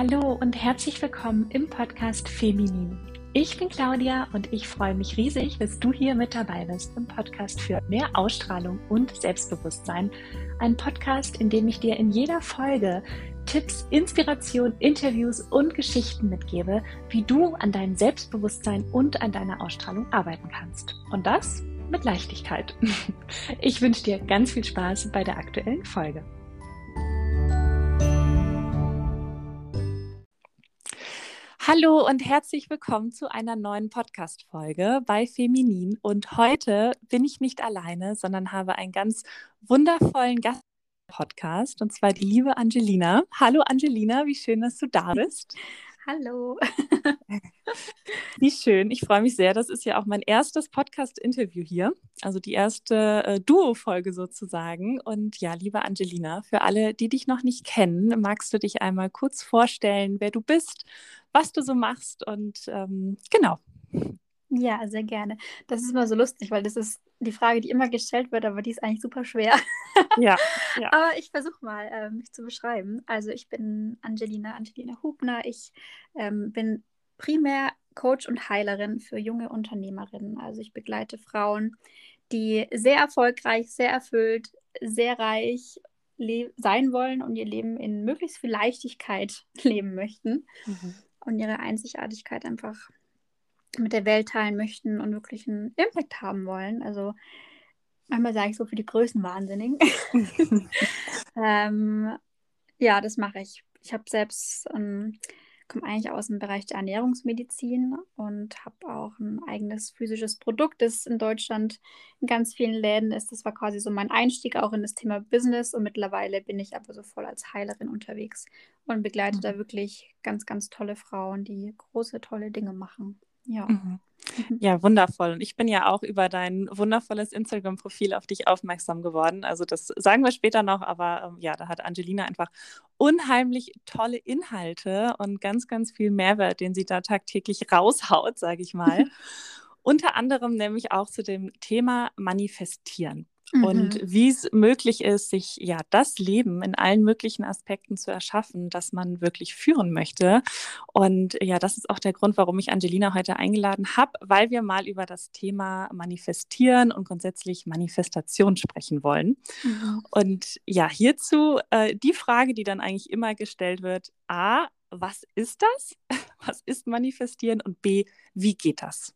Hallo und herzlich willkommen im Podcast Feminin. Ich bin Claudia und ich freue mich riesig, dass du hier mit dabei bist im Podcast für mehr Ausstrahlung und Selbstbewusstsein. Ein Podcast, in dem ich dir in jeder Folge Tipps, Inspiration, Interviews und Geschichten mitgebe, wie du an deinem Selbstbewusstsein und an deiner Ausstrahlung arbeiten kannst. Und das mit Leichtigkeit. Ich wünsche dir ganz viel Spaß bei der aktuellen Folge. Hallo und herzlich willkommen zu einer neuen Podcast-Folge bei Feminin. Und heute bin ich nicht alleine, sondern habe einen ganz wundervollen Gast. Podcast und zwar die liebe Angelina. Hallo Angelina, wie schön, dass du da bist. Hallo. Wie schön. Ich freue mich sehr. Das ist ja auch mein erstes Podcast-Interview hier. Also die erste äh, Duo-Folge sozusagen. Und ja, liebe Angelina, für alle, die dich noch nicht kennen, magst du dich einmal kurz vorstellen, wer du bist, was du so machst und ähm, genau. Ja, sehr gerne. Das ist immer so lustig, weil das ist die Frage, die immer gestellt wird, aber die ist eigentlich super schwer. Ja. ja. aber ich versuche mal, äh, mich zu beschreiben. Also ich bin Angelina, Angelina Hubner. Ich ähm, bin primär Coach und Heilerin für junge Unternehmerinnen. Also ich begleite Frauen, die sehr erfolgreich, sehr erfüllt, sehr reich sein wollen und ihr Leben in möglichst viel Leichtigkeit leben möchten mhm. Und ihre Einzigartigkeit einfach mit der Welt teilen möchten und wirklich einen Impact haben wollen. Also manchmal sage ich so für die Größenwahnsinnigen. ähm, ja, das mache ich. Ich habe selbst, ähm, komme eigentlich aus dem Bereich der Ernährungsmedizin und habe auch ein eigenes physisches Produkt, das in Deutschland in ganz vielen Läden ist. Das war quasi so mein Einstieg auch in das Thema Business und mittlerweile bin ich aber so voll als Heilerin unterwegs und begleite mhm. da wirklich ganz, ganz tolle Frauen, die große, tolle Dinge machen. Ja. Mhm. mhm. Ja, wundervoll. Und ich bin ja auch über dein wundervolles Instagram-Profil auf dich aufmerksam geworden. Also das sagen wir später noch, aber ähm, ja, da hat Angelina einfach unheimlich tolle Inhalte und ganz, ganz viel Mehrwert, den sie da tagtäglich raushaut, sage ich mal. Unter anderem nämlich auch zu dem Thema Manifestieren mhm. und wie es möglich ist, sich ja das Leben in allen möglichen Aspekten zu erschaffen, das man wirklich führen möchte. Und ja, das ist auch der Grund, warum ich Angelina heute eingeladen habe, weil wir mal über das Thema Manifestieren und grundsätzlich Manifestation sprechen wollen. Mhm. Und ja, hierzu äh, die Frage, die dann eigentlich immer gestellt wird: A, was ist das? Was ist Manifestieren? Und B, wie geht das?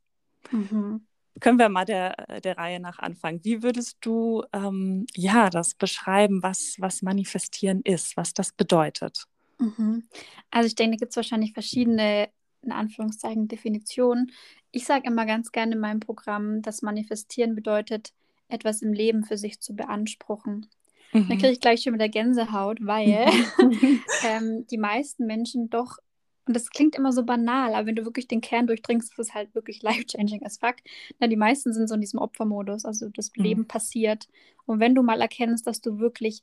Mhm können wir mal der, der Reihe nach anfangen. Wie würdest du ähm, ja das beschreiben, was, was manifestieren ist, was das bedeutet? Mhm. Also ich denke, da gibt es wahrscheinlich verschiedene, in Anführungszeichen, Definitionen. Ich sage immer ganz gerne in meinem Programm, dass manifestieren bedeutet, etwas im Leben für sich zu beanspruchen. Mhm. Dann kriege ich gleich schon wieder Gänsehaut, weil ähm, die meisten Menschen doch und das klingt immer so banal, aber wenn du wirklich den Kern durchdringst, ist es halt wirklich life-changing as fuck. Na, die meisten sind so in diesem Opfermodus, also das mhm. Leben passiert. Und wenn du mal erkennst, dass du wirklich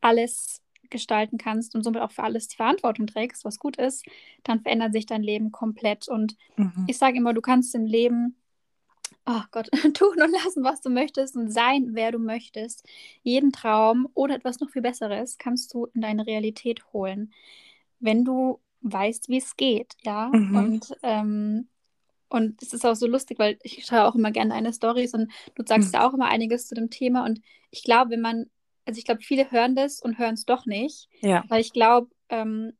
alles gestalten kannst und somit auch für alles die Verantwortung trägst, was gut ist, dann verändert sich dein Leben komplett. Und mhm. ich sage immer, du kannst im Leben, oh Gott, tun und lassen, was du möchtest und sein, wer du möchtest. Jeden Traum oder etwas noch viel Besseres kannst du in deine Realität holen. Wenn du weißt, wie es geht, ja. Mhm. Und, ähm, und es ist auch so lustig, weil ich schaue auch immer gerne deine Stories und du sagst mhm. ja auch immer einiges zu dem Thema. Und ich glaube, wenn man, also ich glaube, viele hören das und hören es doch nicht. Ja. Weil ich glaube, ähm,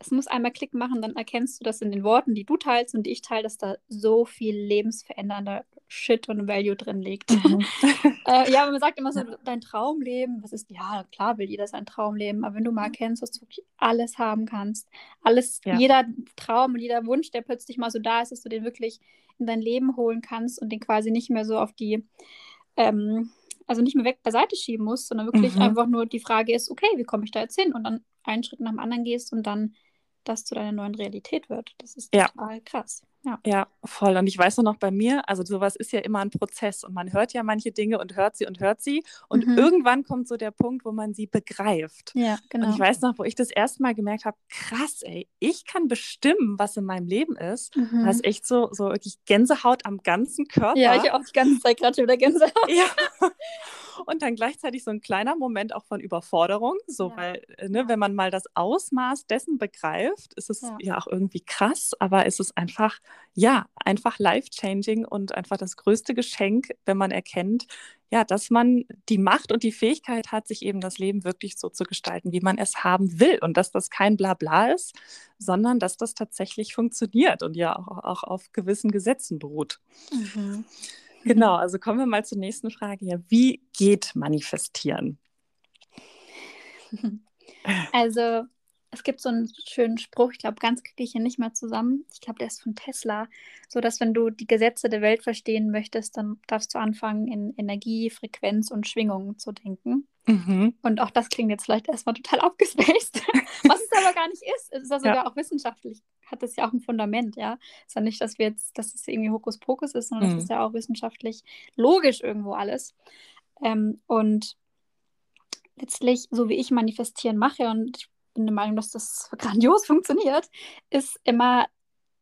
es muss einmal Klick machen, dann erkennst du das in den Worten, die du teilst und die ich teile, dass da so viel lebensverändernder Shit und Value drin liegt. Mhm. äh, ja, man sagt immer so, dein Traumleben, was ist, ja, klar will jeder sein Traumleben, aber wenn du mal erkennst, dass du wirklich alles haben kannst, alles, ja. jeder Traum und jeder Wunsch, der plötzlich mal so da ist, dass du den wirklich in dein Leben holen kannst und den quasi nicht mehr so auf die, ähm, also nicht mehr weg beiseite schieben musst, sondern wirklich mhm. einfach nur die Frage ist, okay, wie komme ich da jetzt hin? Und dann einen Schritt nach dem anderen gehst und dann das zu deiner neuen Realität wird. Das ist ja. total krass. Ja. ja, voll. Und ich weiß nur noch bei mir, also sowas ist ja immer ein Prozess und man hört ja manche Dinge und hört sie und hört sie. Und mhm. irgendwann kommt so der Punkt, wo man sie begreift. Ja, genau. Und ich weiß noch, wo ich das erste Mal gemerkt habe, krass, ey, ich kann bestimmen, was in meinem Leben ist. Mhm. Das ist echt so, so wirklich Gänsehaut am ganzen Körper. Ja, ich auch die ganze Zeit gerade schon wieder Gänsehaut. Ja. und dann gleichzeitig so ein kleiner Moment auch von Überforderung, so Ja. weil, äh, ne, wenn man mal das Ausmaß dessen begreift, ist es Ja. ja auch irgendwie krass, aber es ist einfach, ja, einfach life-changing und einfach das größte Geschenk, wenn man erkennt, ja, dass man die Macht und die Fähigkeit hat, sich eben das Leben wirklich so zu gestalten, wie man es haben will und dass das kein Blabla ist, sondern dass das tatsächlich funktioniert und ja auch, auch auf gewissen Gesetzen beruht. Mhm. Genau, also kommen wir mal zur nächsten Frage. Ja, wie geht manifestieren? Also, es gibt so einen schönen Spruch, ich glaube, ganz kriege ich hier nicht mehr zusammen. Ich glaube, der ist von Tesla. So dass, wenn du die Gesetze der Welt verstehen möchtest, dann darfst du anfangen, in Energie, Frequenz und Schwingungen zu denken. Mhm. Und auch das klingt jetzt vielleicht erstmal total abgespaced, was es aber gar nicht ist. Es ist ja sogar Ja. auch wissenschaftlich, hat es ja auch ein Fundament, ja. Es ist ja nicht, dass wir jetzt, dass es irgendwie Hokuspokus ist, sondern es Mhm. ist ja auch wissenschaftlich logisch irgendwo alles. Ähm, und letztlich, so wie ich manifestieren mache, und ich bin der Meinung, dass das grandios funktioniert, ist immer,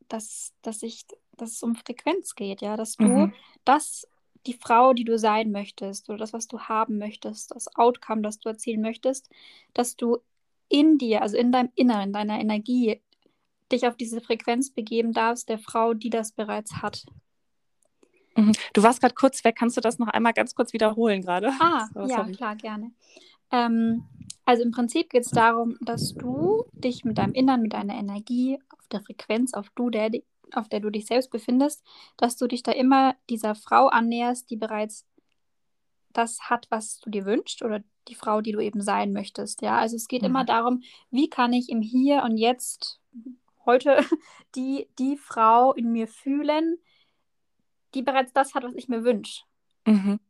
dass, dass ich, dass es um Frequenz geht, ja, dass du Mhm. das, die Frau, die du sein möchtest, oder das, was du haben möchtest, das Outcome, das du erzielen möchtest, dass du in dir, also in deinem Inneren, deiner Energie, dich auf diese Frequenz begeben darfst, der Frau, die das bereits hat. Mhm. Du warst gerade kurz weg. Kannst du das noch einmal ganz kurz wiederholen gerade? Ah, So, ja, klar, gerne. Ähm, also im Prinzip geht es darum, dass du dich mit deinem Innern, mit deiner Energie, auf der Frequenz, auf, du, der, auf der du dich selbst befindest, dass du dich da immer dieser Frau annäherst, die bereits das hat, was du dir wünschst oder die Frau, die du eben sein möchtest. Ja, also es geht Mhm. immer darum, wie kann ich im Hier und Jetzt heute die, die Frau in mir fühlen, die bereits das hat, was ich mir wünsche. Mhm.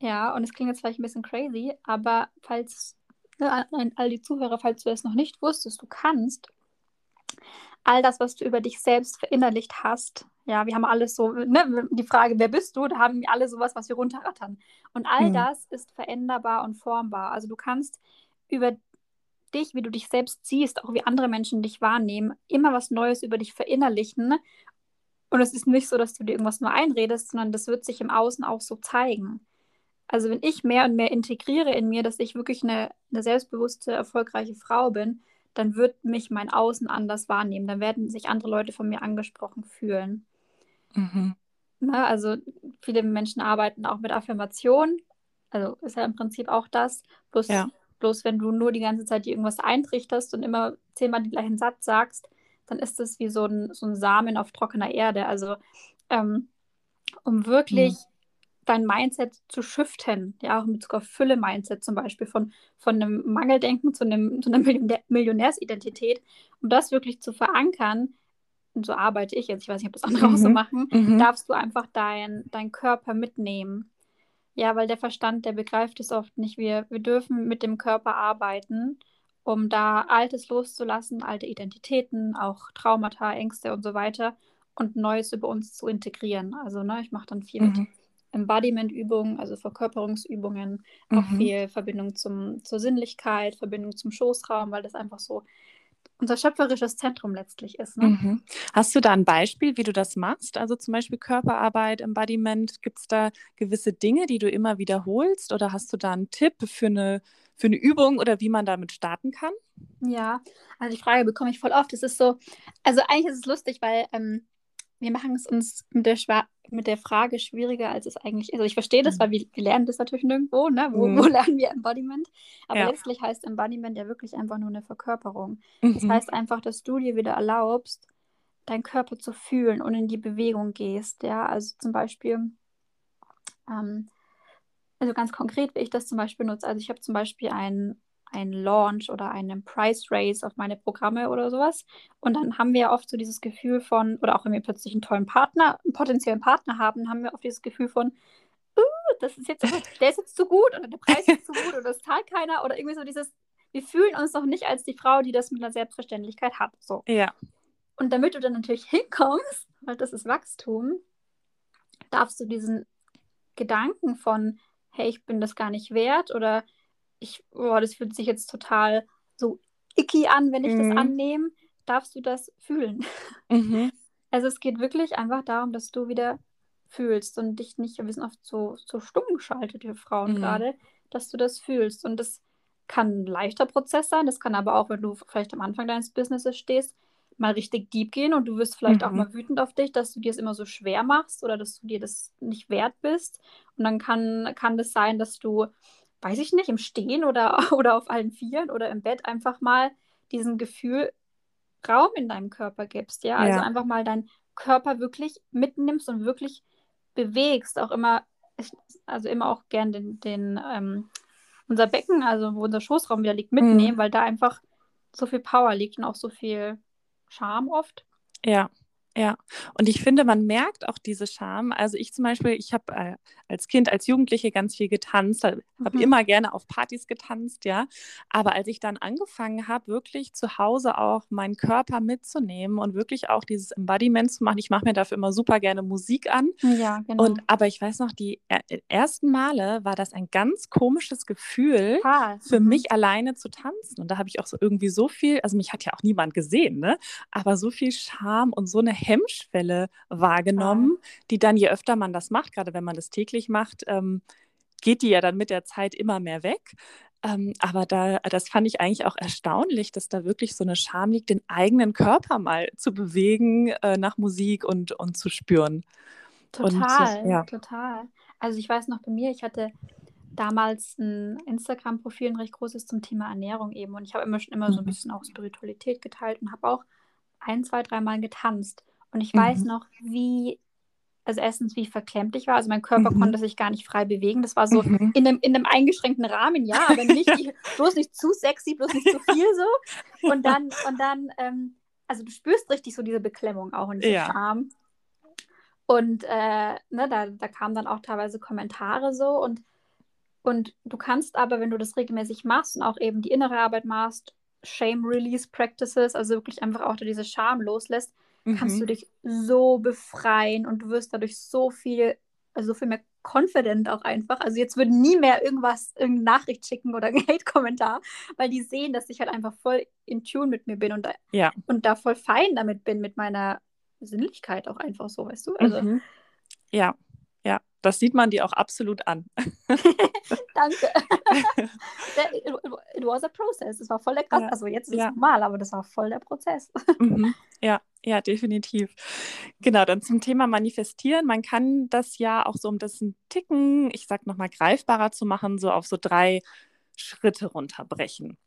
Ja, und es klingt jetzt vielleicht ein bisschen crazy, aber falls, ne, an- all die Zuhörer, falls du es noch nicht wusstest, du kannst all das, was du über dich selbst verinnerlicht hast, ja, wir haben alles so, ne, die Frage, wer bist du, da haben wir alle sowas, was wir runterrattern. Und all Mhm. das ist veränderbar und formbar. Also du kannst über dich, wie du dich selbst siehst, auch wie andere Menschen dich wahrnehmen, immer was Neues über dich verinnerlichen. Und es ist nicht so, dass du dir irgendwas nur einredest, sondern das wird sich im Außen auch so zeigen. Also wenn ich mehr und mehr integriere in mir, dass ich wirklich eine, eine selbstbewusste, erfolgreiche Frau bin, dann wird mich mein Außen anders wahrnehmen. Dann werden sich andere Leute von mir angesprochen fühlen. Mhm. Ne? Also viele Menschen arbeiten auch mit Affirmationen. Also ist ja im Prinzip auch das. Bloß, Ja. bloß wenn du nur die ganze Zeit dir irgendwas eintrichterst und immer zehnmal den gleichen Satz sagst, dann ist das wie so ein, so ein Samen auf trockener Erde. Also ähm, um wirklich dein Mindset zu shiften, ja, auch mit sogar Fülle-Mindset zum Beispiel, von, von einem Mangeldenken zu, einem, zu einer Millionär Millionärsidentität, um das wirklich zu verankern, und so arbeite ich jetzt, ich weiß nicht, ob das andere auch so Mhm. machen, Mhm. darfst du einfach dein, deinen Körper mitnehmen. Ja, weil der Verstand, der begreift es oft nicht. Wir, wir dürfen mit dem Körper arbeiten, um da Altes loszulassen, alte Identitäten, auch Traumata, Ängste und so weiter und Neues über uns zu integrieren. Also, ne, ich mache dann viel mit Mhm. Embodiment-Übungen, also Verkörperungsübungen, auch Mhm. viel Verbindung zum, zur Sinnlichkeit, Verbindung zum Schoßraum, weil das einfach so unser schöpferisches Zentrum letztlich ist. Ne? Mhm. Hast du da ein Beispiel, wie du das machst? Also zum Beispiel Körperarbeit, Embodiment. Gibt es da gewisse Dinge, die du immer wiederholst? Oder hast du da einen Tipp für eine, für eine Übung oder wie man damit starten kann? Ja, also die Frage bekomme ich voll oft. Es ist so, also eigentlich ist es lustig, weil ähm, wir machen es uns mit der, Schwa mit der Frage schwieriger, als es eigentlich ist. Also ich verstehe das, Mhm. weil wir, wir lernen das natürlich nirgendwo, ne? Wo, Mhm. wo lernen wir Embodiment? Aber Ja. letztlich heißt Embodiment ja wirklich einfach nur eine Verkörperung. Das Mhm. heißt einfach, dass du dir wieder erlaubst, deinen Körper zu fühlen und in die Bewegung gehst. Ja, also zum Beispiel, ähm, also ganz konkret, wie ich das zum Beispiel nutze. Also ich habe zum Beispiel einen ein Launch oder einen Price Raise auf meine Programme oder sowas. Und dann haben wir oft so dieses Gefühl von, oder auch wenn wir plötzlich einen tollen Partner, einen potenziellen Partner haben, haben wir oft dieses Gefühl von, uh, das ist jetzt, der ist jetzt zu gut oder der Preis ist zu gut oder das zahlt keiner oder irgendwie so dieses, wir fühlen uns noch nicht als die Frau, die das mit einer Selbstverständlichkeit hat. So. Ja. Und damit du dann natürlich hinkommst, weil das ist Wachstum, darfst du diesen Gedanken von, hey, ich bin das gar nicht wert oder ich, boah, das fühlt sich jetzt total so icky an, wenn ich Mhm. das annehme, darfst du das fühlen. Mhm. Also es geht wirklich einfach darum, dass du wieder fühlst und dich nicht, wir sind oft so, so stumm geschaltet, wir Frauen Mhm. gerade, dass du das fühlst. Und das kann ein leichter Prozess sein, das kann aber auch, wenn du vielleicht am Anfang deines Businesses stehst, mal richtig deep gehen und du wirst vielleicht auch Mhm. mal wütend auf dich, dass du dir es immer so schwer machst oder dass du dir das nicht wert bist. Und dann kann, kann das sein, dass du, weiß ich nicht, im Stehen oder, oder auf allen Vieren oder im Bett einfach mal diesem Gefühl Raum in deinem Körper gibst, ja. Also Ja. einfach mal deinen Körper wirklich mitnimmst und wirklich bewegst. Auch immer, also immer auch gern den, den ähm, unser Becken, also wo unser Schoßraum wieder liegt, mitnehmen, weil da einfach so viel Power liegt und auch so viel Charme oft. Ja, ja. Und ich finde, man merkt auch diese Scham. Also ich zum Beispiel, ich habe äh, als Kind, als Jugendliche ganz viel getanzt, habe Mhm. immer gerne auf Partys getanzt, ja. Aber als ich dann angefangen habe, wirklich zu Hause auch meinen Körper mitzunehmen und wirklich auch dieses Embodiment zu machen, ich mache mir dafür immer super gerne Musik an. Ja, genau. Und aber ich weiß noch, die er ersten Male war das ein ganz komisches Gefühl Total. für Mhm. mich alleine zu tanzen. Und da habe ich auch so irgendwie so viel, also mich hat ja auch niemand gesehen, ne? Aber so viel Scham und so eine Hemmschwelle wahrgenommen, die dann, je öfter man das macht, gerade wenn man das täglich macht, ähm, geht die ja dann mit der Zeit immer mehr weg. Ähm, aber da, das fand ich eigentlich auch erstaunlich, dass da wirklich so eine Scham liegt, den eigenen Körper mal zu bewegen äh, nach Musik und, und zu spüren. Und, Total, ja. total. Also ich weiß noch bei mir, ich hatte damals ein Instagram-Profil, ein recht großes zum Thema Ernährung eben. Und ich habe immer schon immer so ein Mhm. bisschen auch Spiritualität geteilt und habe auch ein, zwei, dreimal getanzt. Und ich weiß Mhm. noch, wie, also erstens, wie verklemmt ich war. Also mein Körper Mhm. konnte sich gar nicht frei bewegen. Das war so Mhm. in einem, in einem eingeschränkten Rahmen, ja, aber nicht, die- bloß nicht zu sexy, bloß nicht zu viel so. Und dann, und dann, ähm, also du spürst richtig so diese Beklemmung auch und diese Ja. Und äh, ne, da, da kamen dann auch teilweise Kommentare so und, und du kannst aber, wenn du das regelmäßig machst und auch eben die innere Arbeit machst, Shame Release Practices, also wirklich einfach auch diese Scham loslässt, kannst Mhm. du dich so befreien und du wirst dadurch so viel, also so viel mehr confident auch einfach. Also jetzt würden nie mehr irgendwas, irgendeine Nachricht schicken oder ein Hate-Kommentar, weil die sehen, dass ich halt einfach voll in Tune mit mir bin und da, Ja. und da voll fein damit bin, mit meiner Sinnlichkeit auch einfach so, weißt du? Also Mhm. Ja, das sieht man dir auch absolut an. danke. It was a process. Es war voll der krass. Ja, Also jetzt ist ja. es normal, aber das war voll der Prozess. Mhm. Ja, ja, definitiv. Genau, dann zum Thema Manifestieren. Man kann das ja auch so, um das ein Ticken, ich sag nochmal, greifbarer zu machen, so auf so drei Schritte runterbrechen.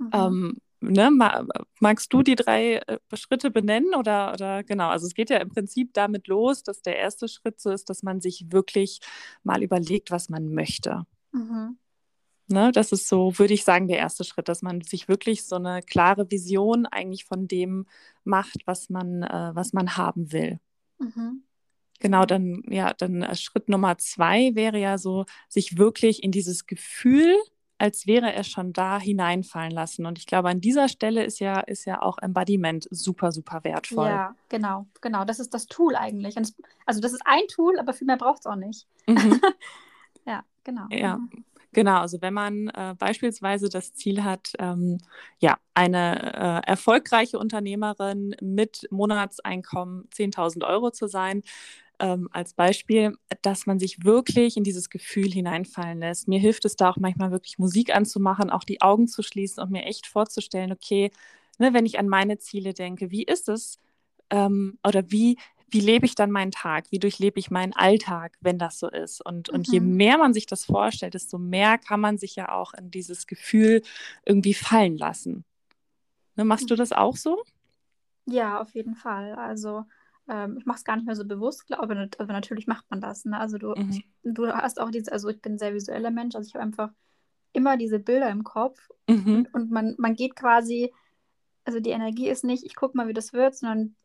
Mhm. Ähm, ne, ma- magst du die drei äh, Schritte benennen oder, oder genau? Also es geht ja im Prinzip damit los, dass der erste Schritt so ist, dass man sich wirklich mal überlegt, was man möchte. Mhm. Ne, das ist so, würde ich sagen, der erste Schritt, dass man sich wirklich so eine klare Vision eigentlich von dem macht, was man, äh, was man haben will. Mhm. Genau, dann, ja, dann äh, Schritt Nummer zwei wäre ja so, sich wirklich in dieses Gefühl, als wäre er schon da, hineinfallen lassen. Und ich glaube, an dieser Stelle ist ja, ist ja auch Embodiment super, super wertvoll. Ja, genau, genau. Das ist das Tool eigentlich. Es, also das ist ein Tool, aber viel mehr braucht es auch nicht. Mhm. Ja, genau. Ja. Mhm. Genau, also wenn man äh, beispielsweise das Ziel hat, ähm, ja, eine äh, erfolgreiche Unternehmerin mit Monatseinkommen 10.000 Euro zu sein, ähm, als Beispiel, dass man sich wirklich in dieses Gefühl hineinfallen lässt. Mir hilft es da auch manchmal wirklich Musik anzumachen, auch die Augen zu schließen und mir echt vorzustellen, okay, ne, wenn ich an meine Ziele denke, wie ist es ähm, oder wie, wie lebe ich dann meinen Tag? Wie durchlebe ich meinen Alltag, wenn das so ist? Und, und je Mhm. mehr man sich das vorstellt, desto mehr kann man sich ja auch in dieses Gefühl irgendwie fallen lassen. Ne, machst du das auch so? Ja, auf jeden Fall. Also ähm, ich mache es gar nicht mehr so bewusst, glaub, aber, nat- aber natürlich macht man das. Ne? Also du, Mhm. ich, du hast auch diese, also ich bin ein sehr visueller Mensch, also ich habe einfach immer diese Bilder im Kopf Mhm. und man, man geht quasi, also die Energie ist nicht, ich gucke mal, wie das wird, sondern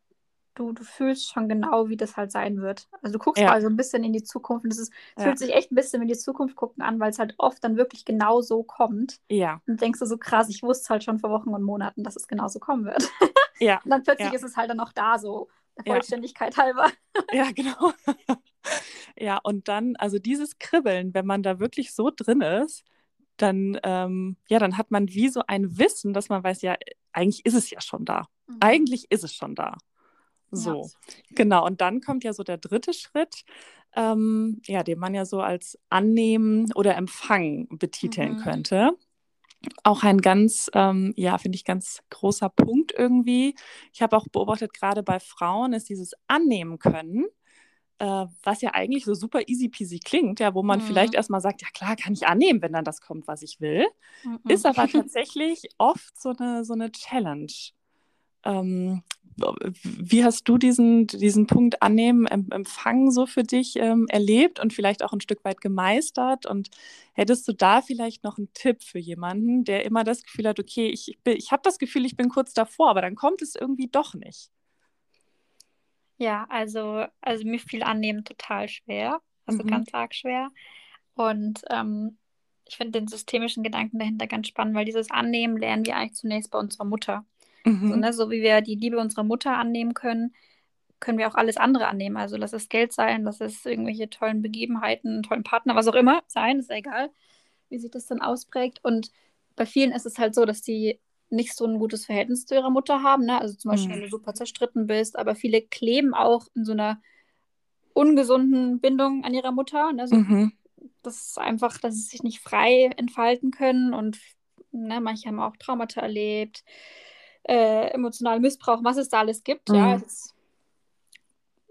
du, du fühlst schon genau, wie das halt sein wird. Also du guckst Ja. quasi so ein bisschen in die Zukunft und es ist, Ja. fühlt sich echt ein bisschen in die Zukunft gucken an, weil es halt oft dann wirklich genau so kommt. Ja, Und denkst du so krass, ich wusste halt schon vor Wochen und Monaten, dass es genauso kommen wird. ja, Und dann plötzlich Ja. ist es halt dann noch da, so der Ja. Vollständigkeit halber. ja, genau. Ja, und dann, also dieses Kribbeln, wenn man da wirklich so drin ist, dann, ähm, ja, dann hat man wie so ein Wissen, dass man weiß, ja, eigentlich ist es ja schon da. Mhm. Eigentlich ist es schon da. So, ja. genau. Und dann kommt ja so der dritte Schritt, ähm, ja, den man ja so als Annehmen oder Empfangen betiteln mhm. könnte. Auch ein ganz, ähm, ja, finde ich, ganz großer Punkt irgendwie. Ich habe auch beobachtet, gerade bei Frauen ist dieses Annehmen können, äh, was ja eigentlich so super easy peasy klingt, ja, wo man mhm. vielleicht erstmal sagt, ja klar, kann ich annehmen, wenn dann das kommt, was ich will, mhm. ist aber tatsächlich oft so eine, so eine Challenge. Ähm, wie hast du diesen, diesen Punkt annehmen, empfangen so für dich ähm, erlebt und vielleicht auch ein Stück weit gemeistert? Und hättest du da vielleicht noch einen Tipp für jemanden, der immer das Gefühl hat, okay, ich, ich, ich habe das Gefühl, ich bin kurz davor, aber dann kommt es irgendwie doch nicht? Ja, also, also mir fiel annehmen total schwer, also mhm. ganz arg schwer. Und ähm, ich finde den systemischen Gedanken dahinter ganz spannend, weil dieses Annehmen lernen wir eigentlich zunächst bei unserer Mutter. Mhm. So, ne, so wie wir die Liebe unserer Mutter annehmen können, können wir auch alles andere annehmen. Also lass es Geld sein, lass es irgendwelche tollen Begebenheiten, tollen Partner, was auch immer sein, ist ja egal, wie sich das dann ausprägt. Und bei vielen ist es halt so, dass die nicht so ein gutes Verhältnis zu ihrer Mutter haben. Ne? Also zum Beispiel, mhm. wenn du super zerstritten bist, aber viele kleben auch in so einer ungesunden Bindung an ihrer Mutter. Ne? So, mhm. Das ist einfach, dass sie sich nicht frei entfalten können und ne, manche haben auch Traumata erlebt äh, emotionalen Missbrauch, was es da alles gibt. Mhm. Ja, es ist,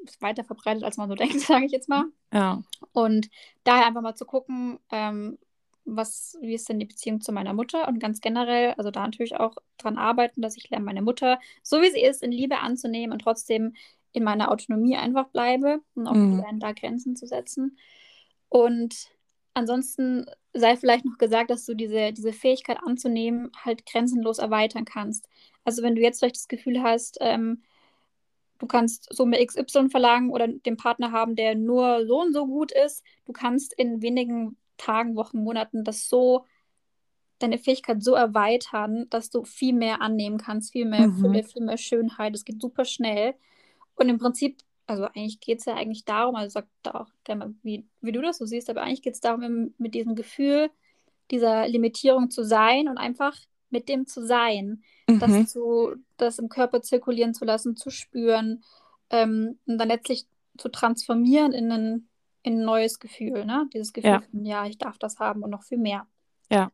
ist, weiter verbreitet, als man so denkt, sage ich jetzt mal. Ja. Und daher einfach mal zu gucken, ähm, was, wie ist denn die Beziehung zu meiner Mutter und ganz generell, also da natürlich auch dran arbeiten, dass ich lerne, meine Mutter, so wie sie ist, in Liebe anzunehmen und trotzdem in meiner Autonomie einfach bleibe und auch mhm. lernen, da Grenzen zu setzen. Und ansonsten sei vielleicht noch gesagt, dass du diese, diese Fähigkeit anzunehmen halt grenzenlos erweitern kannst. Also wenn du jetzt vielleicht das Gefühl hast, ähm, du kannst Summe XY verlangen oder den Partner haben, der nur so und so gut ist, du kannst in wenigen Tagen, Wochen, Monaten das so, deine Fähigkeit so erweitern, dass du viel mehr annehmen kannst, viel mehr mhm. Fülle, viel mehr Schönheit. Es geht super schnell. Und im Prinzip also eigentlich geht es ja eigentlich darum, also sag da auch gerne mal, wie, wie du das so siehst, aber eigentlich geht es darum, mit diesem Gefühl dieser Limitierung zu sein und einfach mit dem zu sein, mhm. das, zu, das im Körper zirkulieren zu lassen, zu spüren ähm, und dann letztlich zu transformieren in ein, in ein neues Gefühl, ne? Dieses Gefühl ja. von, ja, ich darf das haben und noch viel mehr. Ja.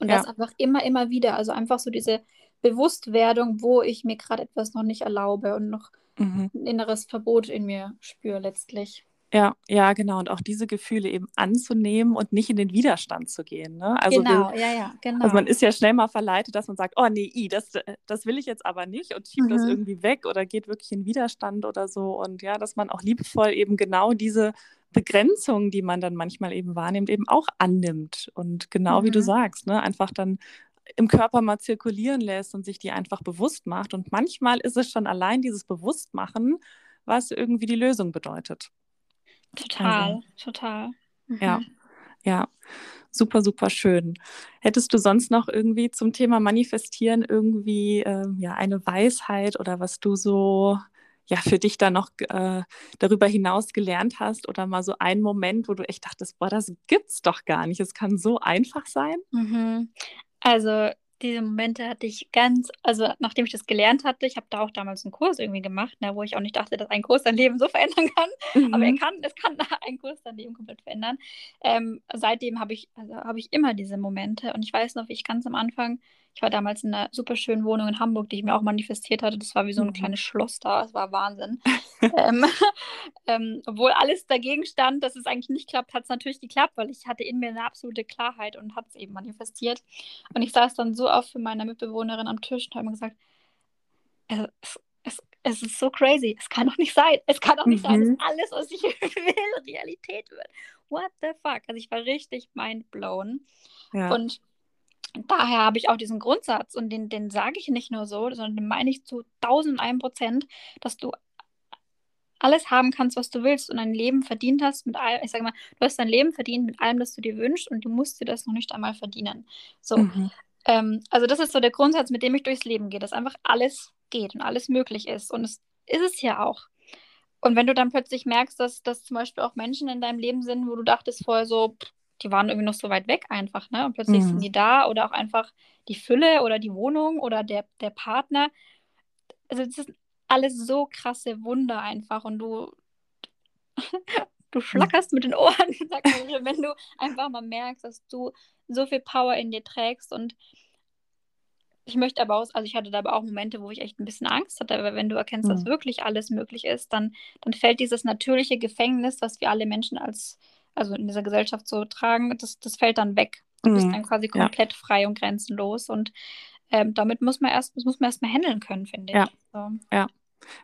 Und ja. das einfach immer, immer wieder, also einfach so diese Bewusstwerdung, wo ich mir gerade etwas noch nicht erlaube und noch mhm. ein inneres Verbot in mir spüre letztlich. Ja, ja, genau. Und auch diese Gefühle eben anzunehmen und nicht in den Widerstand zu gehen. Ne? Also genau, wir, ja, ja, genau. Also man ist ja schnell mal verleitet, dass man sagt, oh nee, i, das, das will ich jetzt aber nicht und schiebt mhm. das irgendwie weg oder geht wirklich in Widerstand oder so. Und ja, dass man auch liebevoll eben genau diese Begrenzungen, die man dann manchmal eben wahrnimmt, eben auch annimmt. Und genau mhm. wie du mhm. sagst, ne, einfach dann im Körper mal zirkulieren lässt und sich die einfach bewusst macht. Und manchmal ist es schon allein dieses Bewusstmachen, was irgendwie die Lösung bedeutet. Total, also, total. Mhm. Ja, ja. Super, super schön. Hättest du sonst noch irgendwie zum Thema Manifestieren irgendwie äh, ja, eine Weisheit oder was du so ja, für dich da noch äh, darüber hinaus gelernt hast oder mal so einen Moment, wo du echt dachtest, boah, das gibt's doch gar nicht. Es kann so einfach sein. Mhm. Also diese Momente hatte ich ganz, also nachdem ich das gelernt hatte, ich habe da auch damals einen Kurs irgendwie gemacht, ne, wo ich auch nicht dachte, dass ein Kurs dein Leben so verändern kann. Mhm. Aber er kann, es kann ein Kurs dein Leben komplett verändern. Ähm, seitdem habe ich, also habe ich immer diese Momente. Und ich weiß noch, wie ich ganz am Anfang ich war damals in einer super schönen Wohnung in Hamburg, die ich mir auch manifestiert hatte. Das war wie so ein mhm. kleines Schloss da. Es war Wahnsinn. ähm, ähm, obwohl alles dagegen stand, dass es eigentlich nicht klappt, hat es natürlich geklappt, weil ich hatte in mir eine absolute Klarheit und hat es eben manifestiert. Und ich saß dann so oft für meine Mitbewohnerin am Tisch und habe mir gesagt, es, es, es ist so crazy. Es kann doch nicht sein. Es kann doch nicht mhm. sein, dass mhm. alles, was ich will, Realität wird. What the fuck? Also ich war richtig mindblown. Ja. Und daher habe ich auch diesen Grundsatz und den, den sage ich nicht nur so, sondern den meine ich zu 1001 Prozent, dass du alles haben kannst, was du willst und ein Leben verdient hast mit allem, ich sage mal, du hast dein Leben verdient mit allem, das du dir wünschst und du musst dir das noch nicht einmal verdienen. So, mhm. ähm, also das ist so der Grundsatz, mit dem ich durchs Leben gehe, dass einfach alles geht und alles möglich ist und es ist es ja auch. Und wenn du dann plötzlich merkst, dass, dass zum Beispiel auch Menschen in deinem Leben sind, wo du dachtest vorher so, pff, die waren irgendwie noch so weit weg einfach, ne? Und plötzlich mhm. sind die da oder auch einfach die Fülle oder die Wohnung oder der, der Partner. Also ist, alles so krasse Wunder einfach und du, du schlackerst mit den Ohren, wenn du einfach mal merkst, dass du so viel Power in dir trägst und ich möchte aber auch, also ich hatte da aber auch Momente, wo ich echt ein bisschen Angst hatte, aber wenn du erkennst, mhm. dass wirklich alles möglich ist, dann, dann fällt dieses natürliche Gefängnis, was wir alle Menschen als, also in dieser Gesellschaft so tragen, das, das fällt dann weg. Du mhm. bist dann quasi komplett ja. frei und grenzenlos und ähm, damit muss man erst, das muss man erstmal handeln können, finde ich. Ja. So. ja.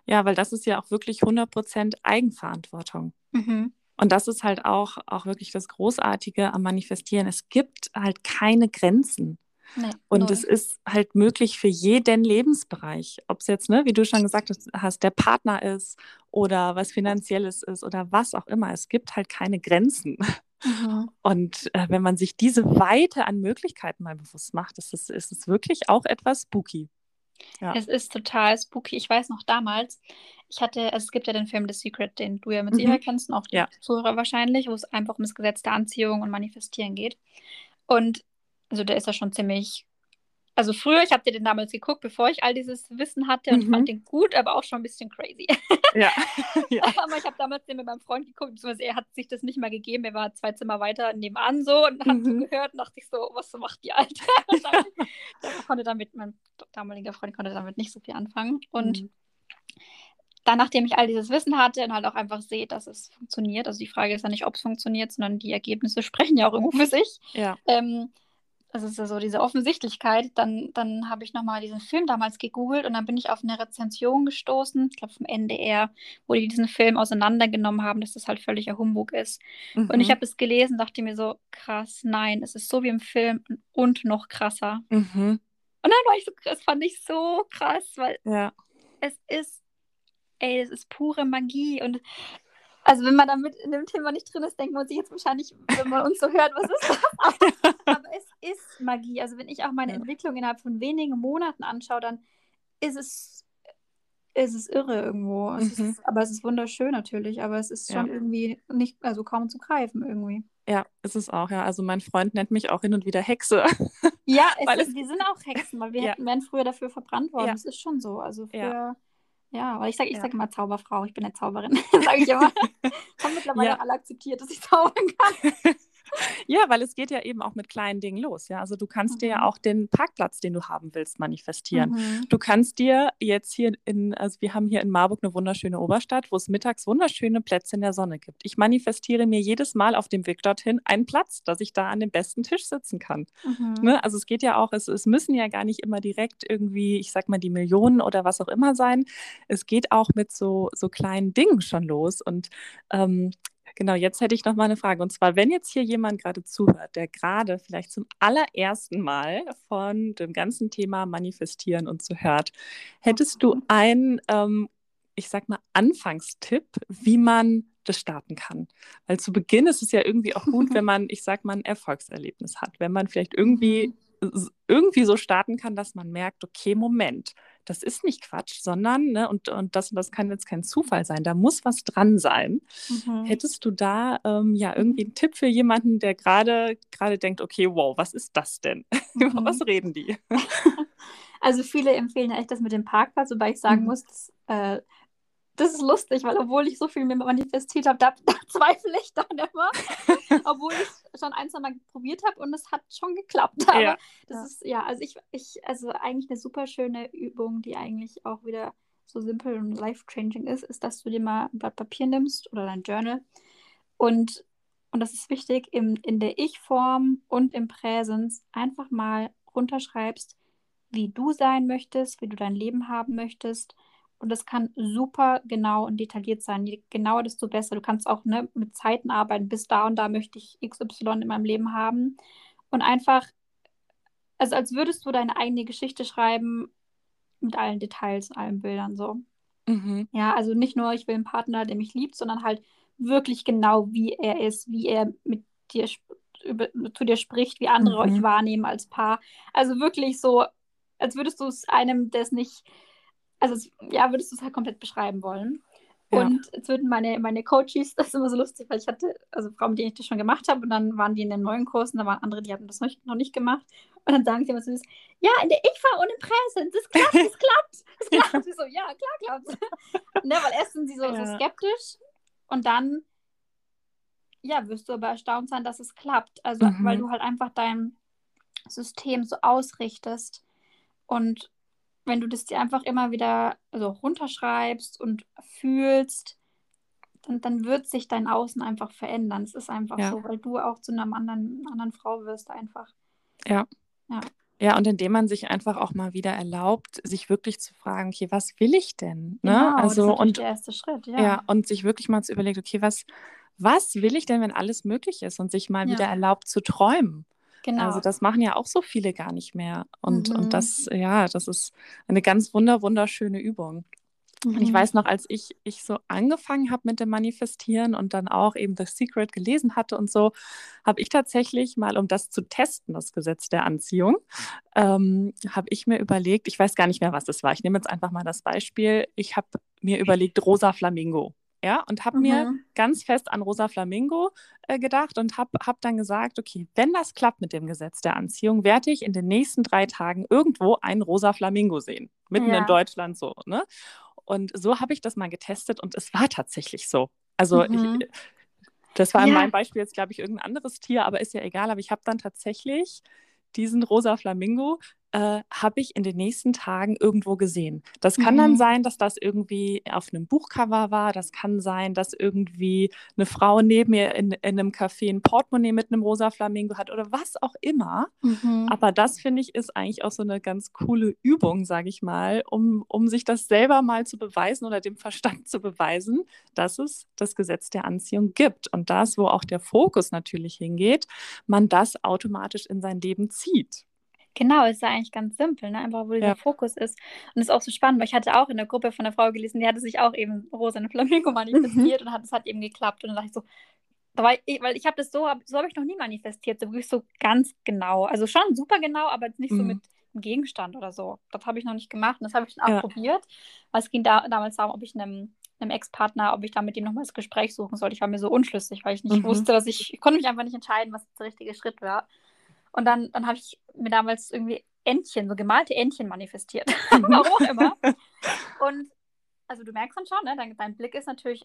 Ja, weil das ist ja auch wirklich 100% Eigenverantwortung. Mhm. Und das ist halt auch, auch wirklich das Großartige am Manifestieren. Es gibt halt keine Grenzen. Nee, und es ist halt möglich für jeden Lebensbereich. Ob es jetzt, ne, wie du schon gesagt hast, der Partner ist oder was Finanzielles ist oder was auch immer. Es gibt halt keine Grenzen. Mhm. Und äh, wenn man sich diese Weite an Möglichkeiten mal bewusst macht, ist es, ist es wirklich auch etwas spooky. Ja. Es ist total spooky. Ich weiß noch damals, ich hatte, also es gibt ja den Film The Secret, den du ja mit mhm. Sicherheit kennst und auch die ja. Zuhörer wahrscheinlich, wo es einfach um das Gesetz der Anziehung und Manifestieren geht. Und also der ist ja schon ziemlich. Also früher, ich habe dir den damals geguckt, bevor ich all dieses Wissen hatte und mhm. fand den gut, aber auch schon ein bisschen crazy. Ja. ja. aber ich habe damals den mit meinem Freund geguckt, beziehungsweise er hat sich das nicht mal gegeben. Er war zwei Zimmer weiter nebenan so und hat mhm. gehört und dachte ich so, was macht die Alte? der konnte damit, mein damaliger Freund konnte damit nicht so viel anfangen. Und mhm. dann, nachdem ich all dieses Wissen hatte und halt auch einfach sehe, dass es funktioniert, also die Frage ist ja nicht, ob es funktioniert, sondern die Ergebnisse sprechen ja auch irgendwo für sich. Ja. Ähm, das ist ja so diese Offensichtlichkeit, dann, dann habe ich nochmal diesen Film damals gegoogelt und dann bin ich auf eine Rezension gestoßen, ich glaube vom NDR, wo die diesen Film auseinandergenommen haben, dass das halt völliger Humbug ist. Mhm. Und ich mhm. habe es gelesen, dachte mir so, krass, nein, es ist so wie im Film und noch krasser. Mhm. Und dann war ich so, das fand ich so krass, weil ja. es ist, ey, es ist pure Magie und also wenn man damit in dem Thema nicht drin ist, denkt man sich jetzt wahrscheinlich, wenn man uns so hört, was ist das? Aber, aber es ist Magie. Also wenn ich auch meine ja. Entwicklung innerhalb von wenigen Monaten anschaue, dann ist es, ist es irre irgendwo. Mhm. Es ist, aber es ist wunderschön natürlich, aber es ist schon ja. irgendwie nicht, also kaum zu greifen irgendwie. Ja, ist es auch, ja. Also mein Freund nennt mich auch hin und wieder Hexe. Ja, es ist, wir sind auch Hexen, weil wir ja. wären früher dafür verbrannt worden. Das ist schon so. Also für ja, aber ich sage ich ja. sag immer Zauberfrau, ich bin eine Zauberin, sage ich immer. Haben mittlerweile ja. alle akzeptiert, dass ich zaubern kann. Ja, weil es geht ja eben auch mit kleinen Dingen los. Ja, also du kannst mhm. dir ja mhm. auch den Parkplatz, den du haben willst, manifestieren. Mhm. Du kannst dir jetzt hier in, also wir haben hier in Marburg eine wunderschöne Oberstadt, wo es mittags wunderschöne Plätze in der Sonne gibt. Ich manifestiere mir jedes Mal auf dem Weg dorthin einen Platz, dass ich da an dem besten Tisch sitzen kann. Mhm. Ne? Also es geht ja auch, es, es müssen ja gar nicht immer direkt irgendwie, ich sag mal, die Millionen oder was auch immer sein. Es geht auch mit so, so kleinen Dingen schon los. Und ähm, Genau, jetzt hätte ich noch mal eine Frage. Und zwar, wenn jetzt hier jemand gerade zuhört, der gerade vielleicht zum allerersten Mal von dem ganzen Thema Manifestieren und so hört, hättest du einen, ähm, ich sag mal, Anfangstipp, wie man das starten kann. Weil zu Beginn ist es ja irgendwie auch gut, wenn man, ich sag mal, ein Erfolgserlebnis hat. Wenn man vielleicht irgendwie, mhm. irgendwie so starten kann, dass man merkt, okay, Moment, das ist nicht Quatsch, sondern, ne, und, und das, das kann jetzt kein Zufall sein, da muss was dran sein. Mhm. Hättest du da ähm, ja irgendwie einen Tipp für jemanden, der gerade gerade denkt, okay, wow, was ist das denn? Mhm. was reden die? Also viele empfehlen echt das mit dem Parkplatz, wobei ich sagen mhm. muss, äh, das ist lustig, weil obwohl ich so viel mir manifestiert habe, da, da zweifle ich dann immer. obwohl ich schon ein, zwei Mal probiert habe und es hat schon geklappt. Aber ja. das ja. ist, ja, also ich, ich, also eigentlich eine super schöne Übung, die eigentlich auch wieder so simpel und life-changing ist, ist, dass du dir mal ein Blatt Papier nimmst oder dein Journal und, und das ist wichtig, im, in der Ich-Form und im Präsens einfach mal runterschreibst, wie du sein möchtest, wie du dein Leben haben möchtest und das kann super genau und detailliert sein. Je genauer, desto besser. Du kannst auch ne, mit Zeiten arbeiten. Bis da und da möchte ich XY in meinem Leben haben. Und einfach, also als würdest du deine eigene Geschichte schreiben mit allen Details, allen Bildern so. Mhm. Ja, also nicht nur, ich will einen Partner, der mich liebt, sondern halt wirklich genau, wie er ist, wie er mit dir über, zu dir spricht, wie andere mhm. euch wahrnehmen als Paar. Also wirklich so, als würdest du es einem, der es nicht also ja, würdest du es halt komplett beschreiben wollen. Ja. Und jetzt würden meine, meine Coaches, das ist immer so lustig, weil ich hatte, also Frauen, die ich das schon gemacht habe, und dann waren die in den neuen Kursen, da waren andere, die hatten das noch, noch nicht gemacht. Und dann sagen sie immer so, ja, in der ich war ohne Präsens, es klappt, es klappt, es klappt. so, ja, klar klappt ne, Weil erst sind sie so, ja. so skeptisch und dann, ja, wirst du aber erstaunt sein, dass es klappt. Also, mhm. weil du halt einfach dein System so ausrichtest und wenn du das dir einfach immer wieder also runterschreibst und fühlst, dann, dann wird sich dein Außen einfach verändern. Es ist einfach ja. so, weil du auch zu einer anderen, anderen Frau wirst einfach. Ja. Ja. Ja, und indem man sich einfach auch mal wieder erlaubt, sich wirklich zu fragen, okay, was will ich denn? Ne? Genau, also, das ist und, der erste Schritt, ja. ja. Und sich wirklich mal zu überlegen, okay, was, was will ich denn, wenn alles möglich ist? Und sich mal ja. wieder erlaubt zu träumen. Genau. Also das machen ja auch so viele gar nicht mehr. Und, mhm. und das, ja, das ist eine ganz wunder, wunderschöne Übung. Und ich mhm. weiß noch, als ich, ich so angefangen habe mit dem Manifestieren und dann auch eben The Secret gelesen hatte und so, habe ich tatsächlich mal, um das zu testen, das Gesetz der Anziehung, ähm, habe ich mir überlegt, ich weiß gar nicht mehr, was das war. Ich nehme jetzt einfach mal das Beispiel. Ich habe mir überlegt, rosa Flamingo ja, und habe mhm. mir ganz fest an Rosa Flamingo äh, gedacht und habe hab dann gesagt, okay, wenn das klappt mit dem Gesetz der Anziehung, werde ich in den nächsten drei Tagen irgendwo einen Rosa Flamingo sehen, mitten ja. in Deutschland so, ne? Und so habe ich das mal getestet und es war tatsächlich so. Also mhm. ich, das war in ja. meinem Beispiel jetzt, glaube ich, irgendein anderes Tier, aber ist ja egal. Aber ich habe dann tatsächlich diesen rosa Flamingo äh, habe ich in den nächsten Tagen irgendwo gesehen. Das kann mhm. dann sein, dass das irgendwie auf einem Buchcover war. Das kann sein, dass irgendwie eine Frau neben mir in, in einem Café ein Portemonnaie mit einem rosa Flamingo hat oder was auch immer. Mhm. Aber das finde ich ist eigentlich auch so eine ganz coole Übung, sage ich mal, um, um sich das selber mal zu beweisen oder dem Verstand zu beweisen, dass es das Gesetz der Anziehung gibt. Und das, wo auch der Fokus natürlich hingeht, man das automatisch in sein Leben zieht. Genau, ist ja eigentlich ganz simpel, ne? Einfach, wo dieser ja. Fokus ist. Und es ist auch so spannend, weil ich hatte auch in der Gruppe von einer Frau gelesen, die hatte sich auch eben rosa eine Flamingo manifestiert mhm. und hat, es hat eben geklappt. Und dann dachte ich so, weil ich, weil ich habe das so, so habe ich noch nie manifestiert, so wirklich so ganz genau. Also schon super genau, aber nicht so mhm. mit einem Gegenstand oder so. Das habe ich noch nicht gemacht und das habe ich dann auch ja. probiert. Weil es ging da, damals darum, ob ich einem, einem Ex-Partner, ob ich da mit ihm nochmal das Gespräch suchen sollte. Ich war mir so unschlüssig, weil ich nicht mhm. wusste, dass ich, ich konnte mich einfach nicht entscheiden, was der richtige Schritt war. Und dann, dann habe ich mir damals irgendwie Entchen, so gemalte Entchen manifestiert. Mhm. Warum auch immer. Und also du merkst dann schon, ne, dein, dein, Blick ist natürlich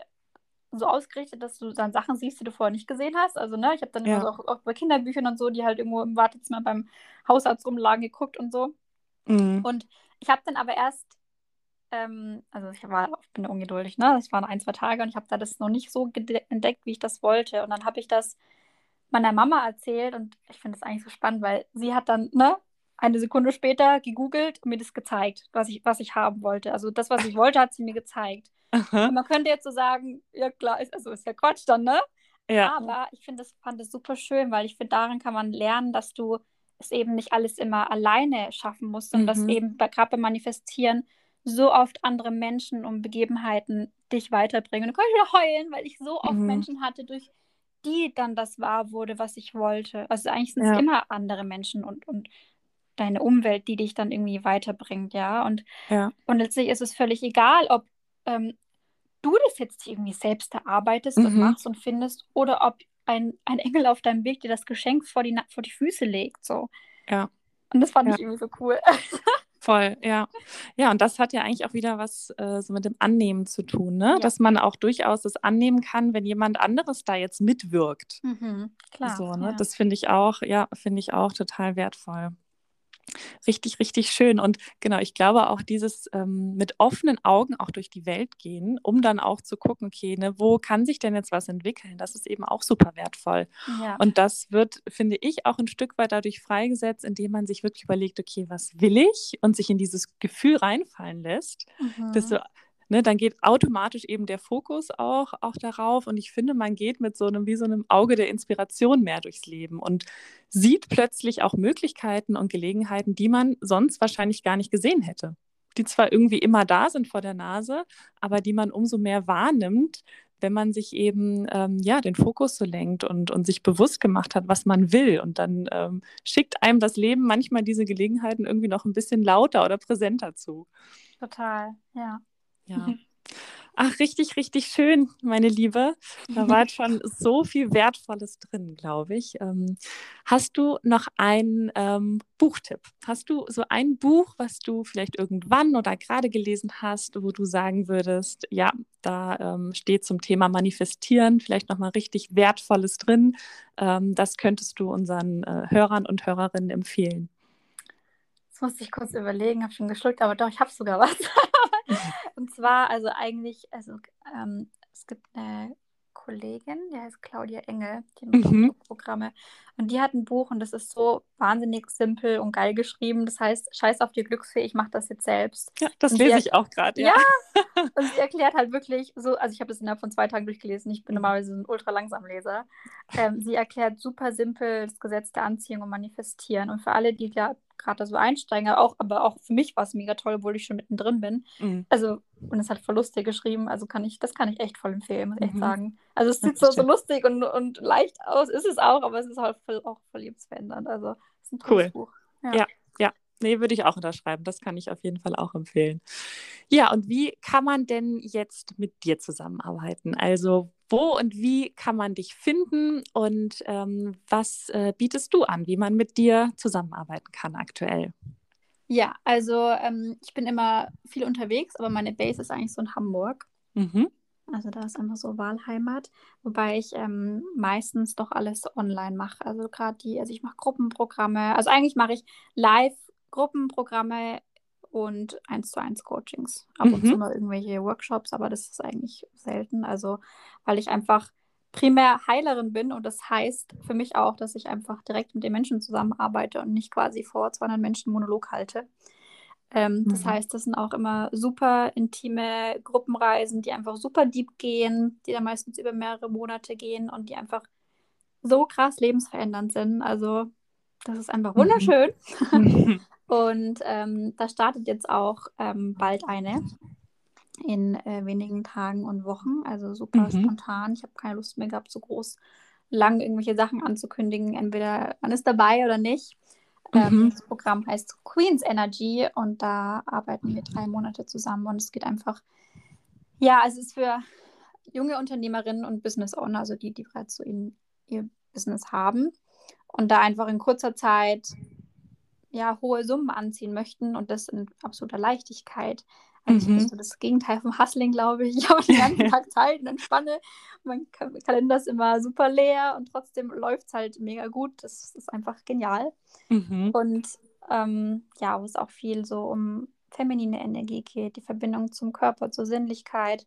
so ausgerichtet, dass du dann Sachen siehst, die du vorher nicht gesehen hast. Also, ne, ich habe dann ja. immer so auch, auch, bei Kinderbüchern und so, die halt irgendwo im Wartezimmer beim Hausarzt rumlagen, geguckt und so. Mhm. Und ich habe dann aber erst, ähm, also ich war, ich bin ungeduldig, ne? Das waren ein, zwei Tage und ich habe da das noch nicht so entdeckt, wie ich das wollte. Und dann habe ich das meiner Mama erzählt und ich finde das eigentlich so spannend, weil sie hat dann, ne, eine Sekunde später gegoogelt und mir das gezeigt, was ich, was ich haben wollte. Also das, was ich wollte, hat sie mir gezeigt. Und man könnte jetzt so sagen, ja klar, ist, also ist ja Quatsch dann, ne? Ja. Aber ich finde das, fand das super schön, weil ich finde, darin kann man lernen, dass du es eben nicht alles immer alleine schaffen musst, sondern mhm. dass eben bei, gerade beim Manifestieren so oft andere Menschen und Begebenheiten dich weiterbringen. Und du kannst wieder heulen, weil ich so oft mhm. Menschen hatte, durch die dann das wahr wurde, was ich wollte. Also eigentlich sind es ja. immer andere Menschen und, und deine Umwelt, die dich dann irgendwie weiterbringt, ja. Und, ja. und letztlich ist es völlig egal, ob ähm, du das jetzt irgendwie selbst erarbeitest mhm. und machst und findest oder ob ein, ein Engel auf deinem Weg dir das Geschenk vor die, vor die Füße legt. So. Ja. Und das fand ja. ich irgendwie so cool. Voll, ja. Ja, und das hat ja eigentlich auch wieder was äh, so mit dem Annehmen zu tun, ne? Ja. Dass man auch durchaus das annehmen kann, wenn jemand anderes da jetzt mitwirkt. Mhm, klar. So, ne? Ja. Das finde ich auch, ja, finde ich auch total wertvoll. Richtig, richtig schön. Und genau, ich glaube auch dieses ähm, mit offenen Augen auch durch die Welt gehen, um dann auch zu gucken, okay, ne, wo kann sich denn jetzt was entwickeln? Das ist eben auch super wertvoll. Ja. Und das wird, finde ich, auch ein Stück weit dadurch freigesetzt, indem man sich wirklich überlegt, okay, was will ich? Und sich in dieses Gefühl reinfallen lässt, mhm. dass du ne, dann geht automatisch eben der Fokus auch, auch darauf. Und ich finde, man geht mit so einem, wie so einem Auge der Inspiration mehr durchs Leben und sieht plötzlich auch Möglichkeiten und Gelegenheiten, die man sonst wahrscheinlich gar nicht gesehen hätte. Die zwar irgendwie immer da sind vor der Nase, aber die man umso mehr wahrnimmt, wenn man sich eben ähm, ja den Fokus so lenkt und, und sich bewusst gemacht hat, was man will. Und dann ähm, schickt einem das Leben manchmal diese Gelegenheiten irgendwie noch ein bisschen lauter oder präsenter zu. Total, ja. Ja. Ach, richtig, richtig schön, meine Liebe. Da war schon so viel Wertvolles drin, glaube ich. Ähm, hast du noch einen ähm, Buchtipp? Hast du so ein Buch, was du vielleicht irgendwann oder gerade gelesen hast, wo du sagen würdest, ja, da ähm, steht zum Thema Manifestieren vielleicht nochmal richtig Wertvolles drin. Ähm, das könntest du unseren äh, Hörern und Hörerinnen empfehlen. Das musste ich kurz überlegen, habe schon geschluckt, aber doch, ich habe sogar was. Und zwar, also eigentlich, also ähm, es gibt eine Kollegin, die heißt Claudia Engel, die macht mhm. Programme. Und die hat ein Buch und das ist so wahnsinnig simpel und geil geschrieben. Das heißt, scheiß auf die Glücksfee, ich mache das jetzt selbst. Ja, das und lese ich auch gerade, ja. Ja, und sie erklärt halt wirklich so, also ich habe das innerhalb von zwei Tagen durchgelesen, ich bin mhm. normalerweise ein ultra langsam Leser. Ähm, sie erklärt super simpel das Gesetz der Anziehung und Manifestieren. Und für alle, die da gerade so einsteigen, aber auch, aber auch für mich war es mega toll, obwohl ich schon mittendrin bin. Mhm. Also, und es hat voll lustig geschrieben, also kann ich, das kann ich echt voll empfehlen, muss ich mhm. echt sagen. Also es sieht so, so lustig und, und leicht aus, ist es auch, aber es ist halt voll, auch voll lebensverändernd. Also es ist ein cooles cool. Buch. Ja. ja, ja. Nee, würde ich auch unterschreiben. Das kann ich auf jeden Fall auch empfehlen. Ja, und wie kann man denn jetzt mit dir zusammenarbeiten? Also, wo und wie kann man dich finden und ähm, was äh, bietest du an, wie man mit dir zusammenarbeiten kann aktuell? Ja, also ähm, ich bin immer viel unterwegs, aber meine Base ist eigentlich so in Hamburg. Mhm. Also da ist einfach so Wahlheimat, wobei ich ähm, meistens doch alles online mache. Also gerade die, also ich mache Gruppenprogramme. Also eigentlich mache ich Live-Gruppenprogramme und eins zu eins Coachings. Ab und zu mhm. mal irgendwelche Workshops, aber das ist eigentlich selten. Also, weil ich einfach primär Heilerin bin und das heißt für mich auch, dass ich einfach direkt mit den Menschen zusammenarbeite und nicht quasi vor 200 Menschen Monolog halte. Ähm, mhm. Das heißt, das sind auch immer super intime Gruppenreisen, die einfach super deep gehen, die dann meistens über mehrere Monate gehen und die einfach so krass lebensverändernd sind. Also, das ist einfach mhm. wunderschön. Mhm. Und ähm, da startet jetzt auch ähm, bald eine in äh, wenigen Tagen und Wochen. Also super mhm. spontan. Ich habe keine Lust mehr gehabt, so groß lang irgendwelche Sachen anzukündigen. Entweder man ist dabei oder nicht. Ähm, mhm. das Programm heißt Queen's Energy und da arbeiten wir drei Monate zusammen und es geht einfach, ja, es ist für junge Unternehmerinnen und Business Owner, also die, die bereits so in, ihr Business haben und da einfach in kurzer Zeit ja, hohe Summen anziehen möchten und das in absoluter Leichtigkeit. Also mhm. so das Gegenteil vom Hustling, glaube ich. Ich habe den ganzen Tag Zeit und entspanne. Mein Kalender ist immer super leer und trotzdem läuft es halt mega gut. Das ist einfach genial. Mhm. Und ähm, ja, wo es auch viel so um feminine Energie geht, die Verbindung zum Körper, zur Sinnlichkeit,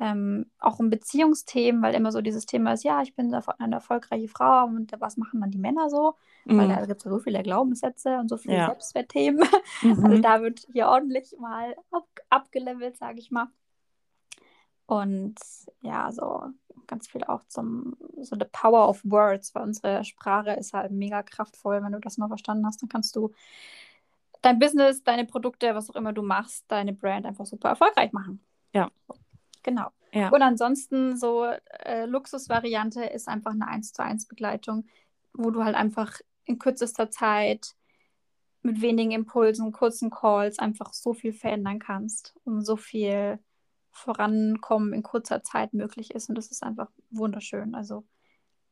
ähm, auch um Beziehungsthemen, weil immer so dieses Thema ist, ja, ich bin eine erfolgreiche Frau und was machen dann die Männer so? Mhm. Weil da gibt es ja so viele Glaubenssätze und so viele ja. Selbstwertthemen. Mhm. Also da wird hier ordentlich mal ab, abgelevelt, sage ich mal. Und ja, so ganz viel auch zum, so the power of words, weil unsere Sprache ist halt mega kraftvoll. Wenn du das mal verstanden hast, dann kannst du dein Business, deine Produkte, was auch immer du machst, deine Brand einfach super erfolgreich machen. Ja. Genau. Ja. Und ansonsten so äh, Luxusvariante ist einfach eine 1 zu 1 Begleitung, wo du halt einfach in kürzester Zeit mit wenigen Impulsen, kurzen Calls einfach so viel verändern kannst und so viel Vorankommen in kurzer Zeit möglich ist. Und das ist einfach wunderschön. Also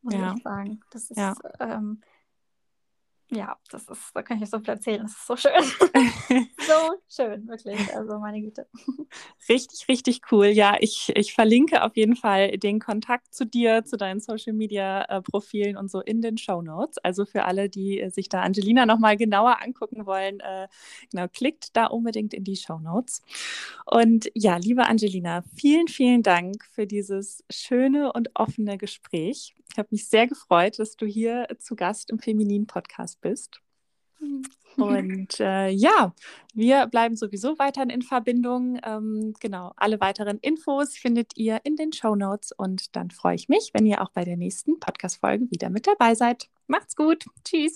muss ja. ich sagen. Das ist ja. ähm, ja, das ist, da kann ich so viel erzählen. Das ist so schön. so schön, wirklich. Also meine Güte. Richtig, richtig cool. Ja, ich, ich verlinke auf jeden Fall den Kontakt zu dir, zu deinen Social Media äh, Profilen und so in den Show Notes. Also für alle, die äh, sich da Angelina nochmal genauer angucken wollen, äh, genau, klickt da unbedingt in die Show Notes. Und ja, liebe Angelina, vielen, vielen Dank für dieses schöne und offene Gespräch. Ich habe mich sehr gefreut, dass du hier zu Gast im Feminin Podcast bist. Mhm. Und äh, ja, wir bleiben sowieso weiterhin in Verbindung. Ähm, genau, alle weiteren Infos findet ihr in den Show Notes und dann freue ich mich, wenn ihr auch bei der nächsten Podcast-Folge wieder mit dabei seid. Macht's gut. Tschüss.